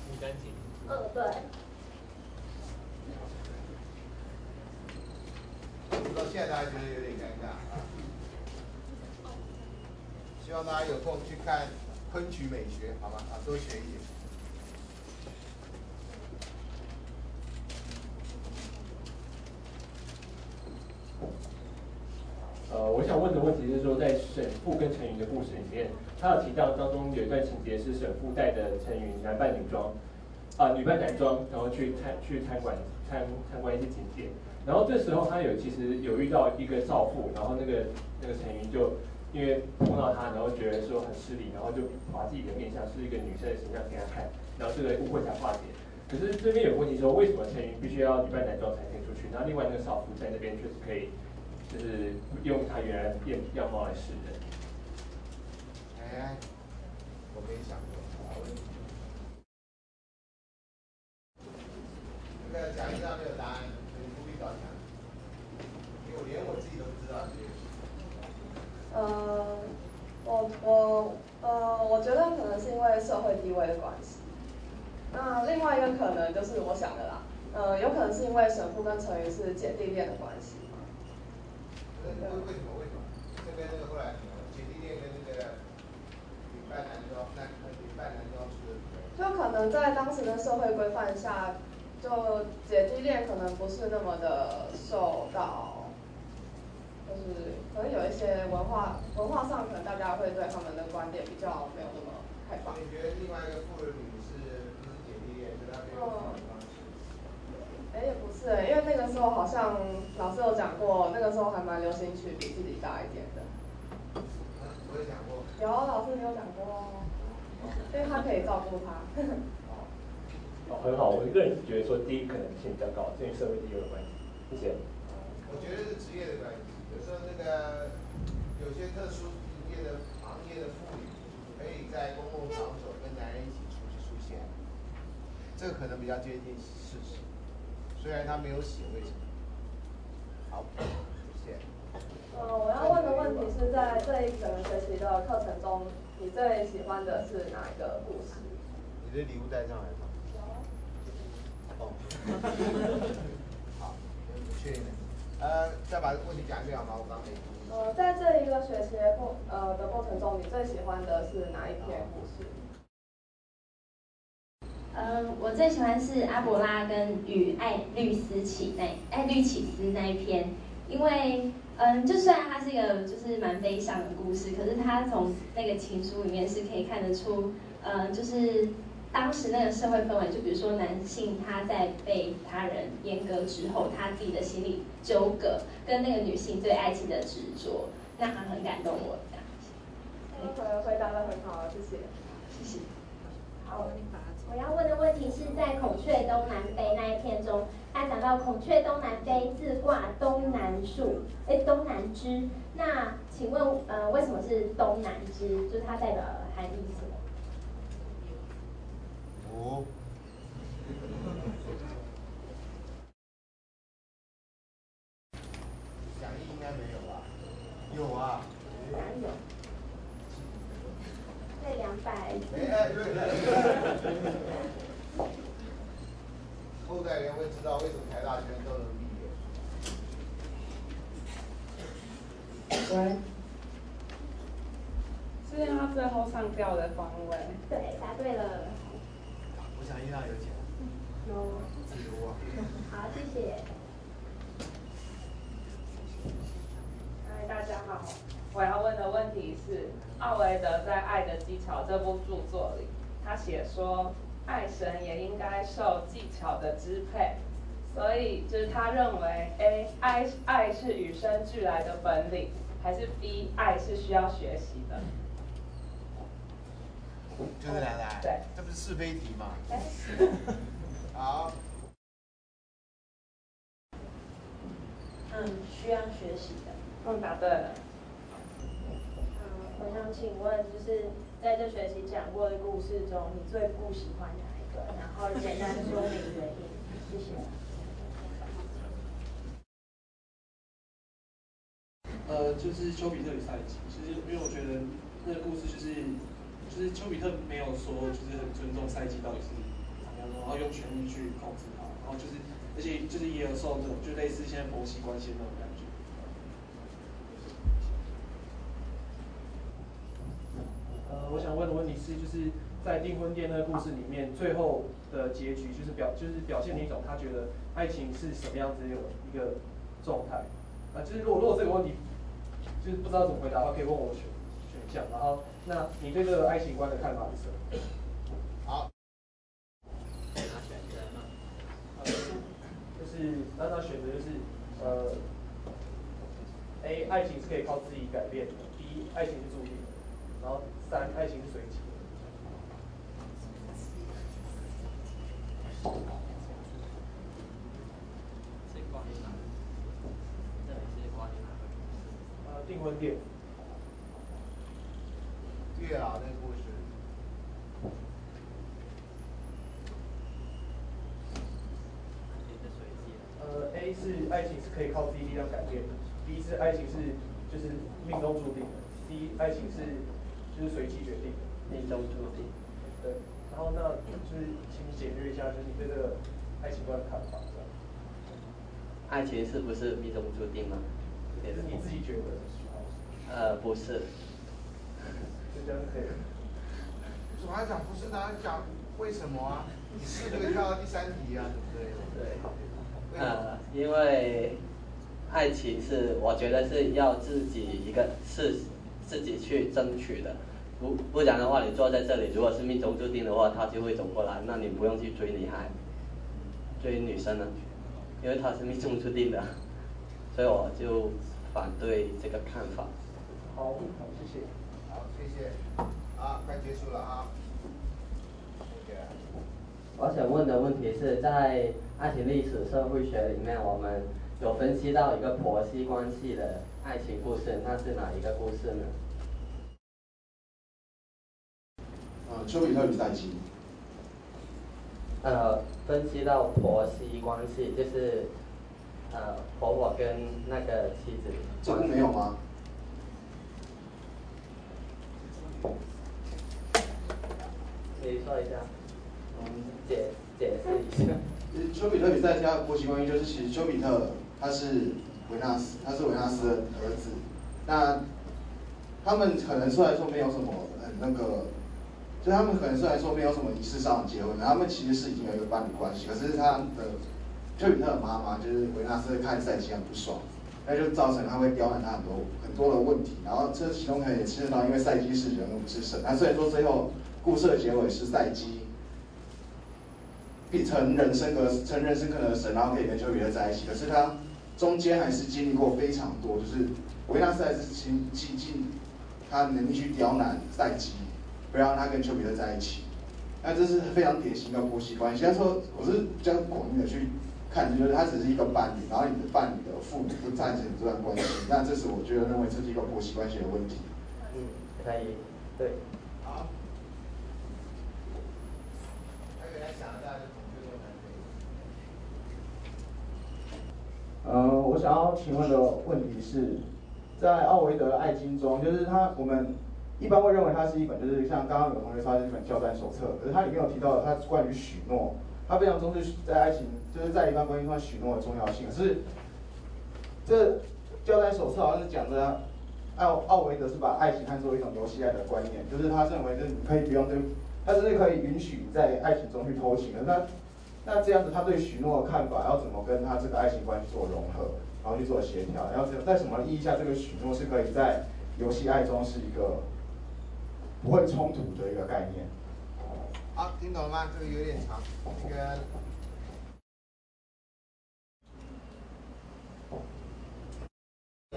不干净。嗯，对。到现在大家觉得有点尴尬啊。希望大家有空去看昆曲美学，好吗？啊，多学一点。呃，我想问的问题是说，在沈父跟陈云的故事里面，他有提到当中有一段情节是沈父带着陈云男扮女装，啊女扮男装，然后去参去参观参参观一些景点，然后这时候他有其实有遇到一个少妇，然后那个那个陈云就因为碰到他，然后觉得说很失礼，然后就把自己的面相是一个女生的形象给他看，然后这个误会才化解。可是这边有问题说，为什么陈云必须要女扮男装才可以出去？那另外那个少妇在那边确实可以。就是用他原来样样貌来示人。哎，我没想过。这个讲义上没有答案，你不必找答案，因为我连我自己都不知道这个。呃，我我呃，我觉得可能是因为社会地位的关系。那另外一个可能就是我想的啦，呃，有可能是因为神父跟陈云是姐弟恋的关系。为为什么为什么？这边那个后来姐弟恋跟那个女扮男装，那女扮男装是？就可能在当时的社会规范下，就姐弟恋可能不是那么的受到，就是可能有一些文化文化上，可能大家会对他们的观点比较没有那么开放。你觉得另外一个妇女是不是姐弟恋？就他没有？哎，也不是哎，因为那个时候好像老师有讲过，那个时候还蛮流行娶比自己大一点的。我有讲过。有老师没有讲过哦，因为他可以照顾他。哦，很好，我个人是觉得说第一可能性比较高，这与社会地位有关系。谢谢。我觉得是职业的关系，有时候那个有些特殊业的行业的妇女，可以在公共场所跟男人一起出去出现，这个可能比较接近事实。虽然他没有写为什么。好，谢谢。呃，我要问的问题是在这一整个学期的课程中，你最喜欢的是哪一个故事？你的礼物带上来吗？有。哦。好，确定。呃，再把问题讲一遍好吗？我刚没。呃，在这一个学期的过呃的过程中，你最喜欢的是哪一篇故事？嗯，我最喜欢是阿伯拉跟与爱律斯起那爱律起司那一篇，因为嗯，就虽然它是一个就是蛮悲伤的故事，可是它从那个情书里面是可以看得出，嗯，就是当时那个社会氛围，就比如说男性他在被他人阉割之后，他自己的心理纠葛，跟那个女性对爱情的执着，那很感动我这样。回回答的很好，谢谢。谢谢。好，我要问的问题是在孔雀东南飞那一篇中，他讲到孔雀东南飞，自挂东南树，哎，东南枝。那请问，呃，为什么是东南枝？就是它代表含义是什么？哦。讲义应该没有吧？有啊。哪有？在两百。哎，对对后代人会知道为什么台大学生都能毕业。喂。是他最后上吊的方位。对，答对了。我想一样有钱。有。自由啊。好，谢谢。嗨，大家好。我要问的问题是，奥维德在《爱的技巧》这部著作里，他写说，爱神也应该受技巧的支配，所以就是他认为，A 爱爱是与生俱来的本领，还是 B 爱是需要学习的？就是奶奶。对。这不是是非题吗？好。嗯，需要学习的。嗯，答对了。我想请问，就是在这学期讲过的故事中，你最不喜欢哪一个？然后简单说明原因，谢谢。呃，就是丘比特与赛季，其实因为我觉得那个故事就是，就是丘比特没有说就是很尊重赛季到底是怎么样，然后用权力去控制他，然后就是，而且就是也有受这种就类似现在婆媳关系那种感觉。呃，我想问的问题是，就是在订婚店那个故事里面，最后的结局就是表，就是表现了一种他觉得爱情是什么样子的一个状态。啊，就是如果如果这个问题就是不知道怎么回答的话，可以问我选选项。然后，那你对这个爱情观的看法是什么？好。他选择吗？就是让他选择就是呃，A 爱情是可以靠自己改变的，B 爱情是注定的，然后。三，爱情是随机的。是关于哪？这里是关于哪订婚店。月老那个故事。呃，A 是爱情是可以靠自己力量改变的，B 是爱情是就是命中注定的，C 爱情是。就是随机决定的，命中注定。对，然后那就是请你简略一下，就是你对这个爱情观的看法。爱情是不是命中注定吗？也是你自己觉得。呃，不是。就这样可以。主要讲不是，他讲为什么啊？你是不是跳到第三题啊？对不对？对。呃，因为爱情是，我觉得是要自己一个是。自己去争取的，不不然的话，你坐在这里，如果是命中注定的话，他就会走过来，那你不用去追女孩，追女生呢，因为他是命中注定的，所以我就反对这个看法。好，好，谢谢。好，谢谢。啊，快结束了啊。谢谢。我想问的问题是在爱情历史社会学里面，我们有分析到一个婆媳关系的。爱情故事，那是哪一个故事呢？呃，丘比特与赛姬。呃，分析到婆媳关系，就是呃婆婆跟那个妻子。这个没有吗？你说一下，嗯，解解释一下。丘比特与赛迦婆媳关系，就是其实丘比特他是。维纳斯，他是维纳斯的儿子。那他们可能虽然说没有什么很那个，就他们可能虽然说没有什么仪式上的结婚，他们其实是已经有一个伴侣关系。可是他的丘比特的妈妈就是维纳斯看赛季很不爽，那就造成他会刁难他很多很多的问题。然后这其中可能也牵涉到，因为赛季是人物不是神。那虽然说最后故事的结尾是赛基变成人生的成人生可能神，然后可以跟丘比特在一起。可是他中间还是经历过非常多，就是维纳斯还是尽尽尽他能力去刁难赛姬，不让他跟丘比特在一起。那这是非常典型的婆媳关系。他说，我是比较广义的去看，就是他只是一个伴侣，然后你的伴侣的父母不赞成这段关系，那这是我觉得认为这是一个婆媳关系的问题。嗯，可以，对。好。呃，我想要请问的问题是，在奥维德爱经中，就是他我们一般会认为它是一本，就是像刚刚有同学说的一本教战手册，可是它里面有提到它关于许诺，它非常重视在爱情，就是在一段关系中许诺的重要性。可是这教战手册好像是讲的，奥奥维德是把爱情看作一种游戏爱的观念，就是他认为就是你可以不用对，他是可以允许在爱情中去偷情的。那那这样子，他对许诺的看法要怎么跟他这个爱情关系做融合，然后去做协调？然后在什么意义下，这个许诺是可以在游戏爱中是一个不会冲突的一个概念？好，听懂了吗？这个有点长，这个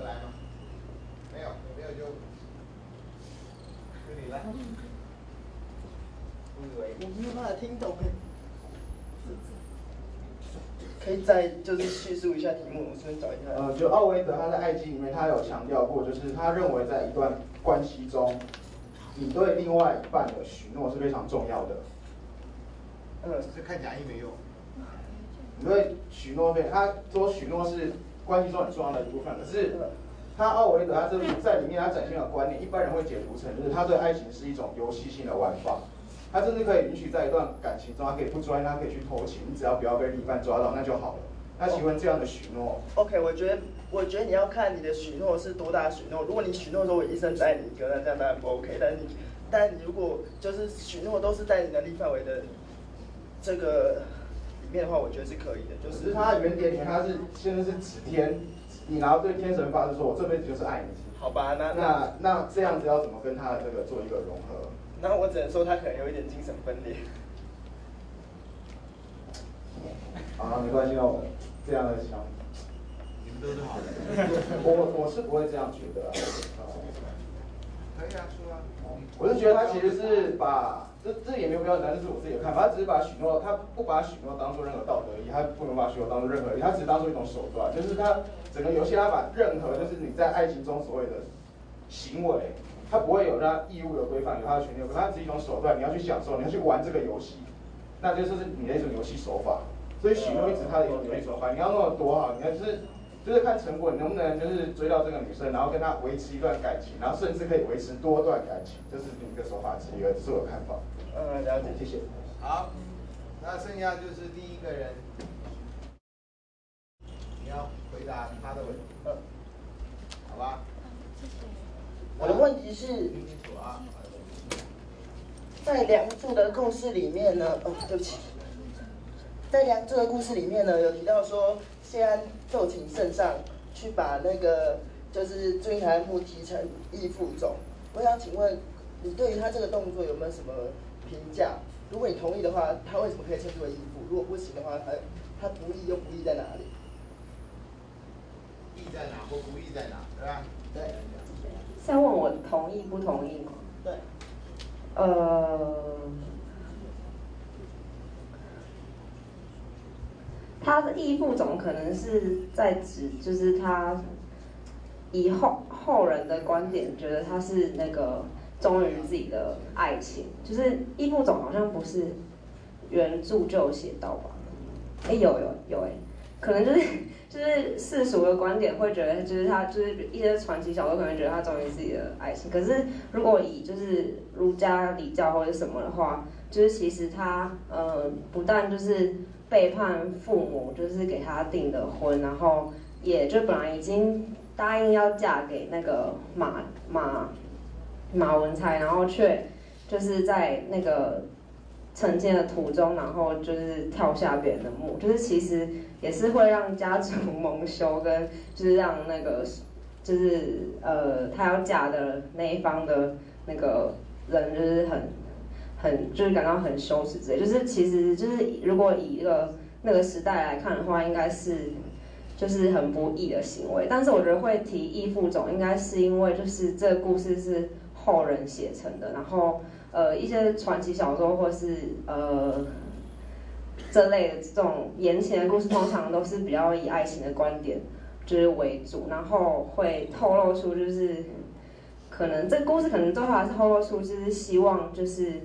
来吗？没有，没有就就你来。我以为我没有办法听懂。可以再就是叙述一下题目，我先找一下。呃，就奥维德他在《爱经》里面，他有强调过，就是他认为在一段关系中，你对另外一半的许诺是非常重要的。嗯，这看假意没用。你对许诺对，他说许诺是关系中很重要的一部分，可是他奥维德他这里在里面他展现的观念，一般人会解读成就是他对爱情是一种游戏性的玩法。他甚至可以允许在一段感情中，他可以不专，他可以去偷情，你只要不要被另一半抓到，那就好了。那请问这样的许诺？OK，我觉得，我觉得你要看你的许诺是多大的许诺。如果你许诺说我一生只爱你一个，那这样当然不 OK。但你，但你如果就是许诺都是在你能力范围的这个里面的话，我觉得是可以的。就是它原点里面，它是现在是指天，你然后对天神发誓说，我这辈子就是爱你。好吧，那那那这样子要怎么跟他的这个做一个融合？那我只能说他可能有一点精神分裂。啊，没关系哦，这样的想，你们都是好的。我我是不会这样觉得。可以啊，说啊。我是觉得他其实是把这这也没有必要难，这是我自己的看法。他只是把许诺，他不把许诺当做任何道德义，他不能把许诺当做任何，他只是当做一种手段，就是他整个游戏，他把任何就是你在爱情中所谓的行为。他不会有他义务的规范，有他的权利，可他只是一种手段，你要去享受，你要去玩这个游戏，那就是你的一种游戏手法。所以许诺一直他的游戏手法，你要弄得多好，你要就是就是看成果，你能不能就是追到这个女生，然后跟她维持一段感情，然后甚至可以维持多段感情，这是你的手法之一，这是我的看法。嗯，了解，谢谢。好，那剩下就是第一个人，你要回答他的问题，嗯，好吧？我的问题是，在梁祝的故事里面呢，哦，对不起，在梁祝的故事里面呢，有提到说谢安奏请圣上去把那个就是祝英台的墓提成义父总。我想请问你对于他这个动作有没有什么评价？如果你同意的话，他为什么可以称之为义父？如果不行的话，他他不义又不义在哪里？义在哪或不义在哪，对吧？对。先问我同意不同意吗？对。呃，他的义父总可能是在指，就是他以后后人的观点，觉得他是那个忠于自己的爱情，就是义父总好像不是原著就有写到吧？哎，有有有哎，可能就是。就是世俗的观点会觉得，就是他就是一些传奇小说可能觉得他忠于自己的爱情。可是如果以就是儒家礼教或者什么的话，就是其实他呃不但就是背叛父母，就是给他订的婚，然后也就本来已经答应要嫁给那个马马马文才，然后却就是在那个。成亲的途中，然后就是跳下别人的墓，就是其实也是会让家族蒙羞，跟就是让那个就是呃，她要嫁的那一方的那个人就是很很就是感到很羞耻之类，就是其实就是如果以一个那个时代来看的话，应该是就是很不义的行为。但是我觉得会提义父总，应该是因为就是这个故事是后人写成的，然后呃一些传奇小说或是呃这类的这种言情的故事，通常都是比较以爱情的观点就是为主，然后会透露出就是可能这个故事可能最后还是透露出就是希望就是。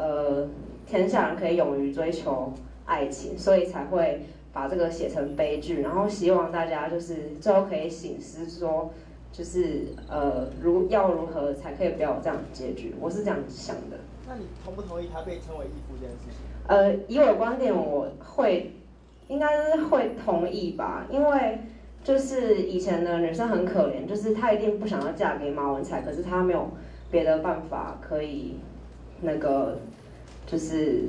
呃，天下人可以勇于追求爱情，所以才会把这个写成悲剧，然后希望大家就是最后可以醒思，说就是呃，如要如何才可以不要有这样结局？我是这样想的。那你同不同意他被称为义父这件事情？呃，以我的观点，我会应该是会同意吧，因为就是以前的女生很可怜，就是她一定不想要嫁给马文才，可是她没有别的办法可以。那个就是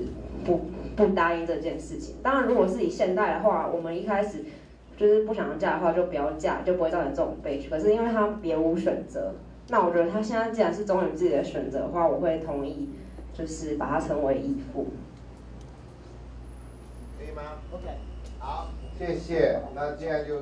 不不答应这件事情。当然，如果是以现代的话，我们一开始就是不想要嫁的话，就不要嫁，就不会造成这种悲剧。可是因为他别无选择，那我觉得他现在既然是忠于自己的选择的话，我会同意，就是把他称为义父。？OK，好，谢谢。那现在就。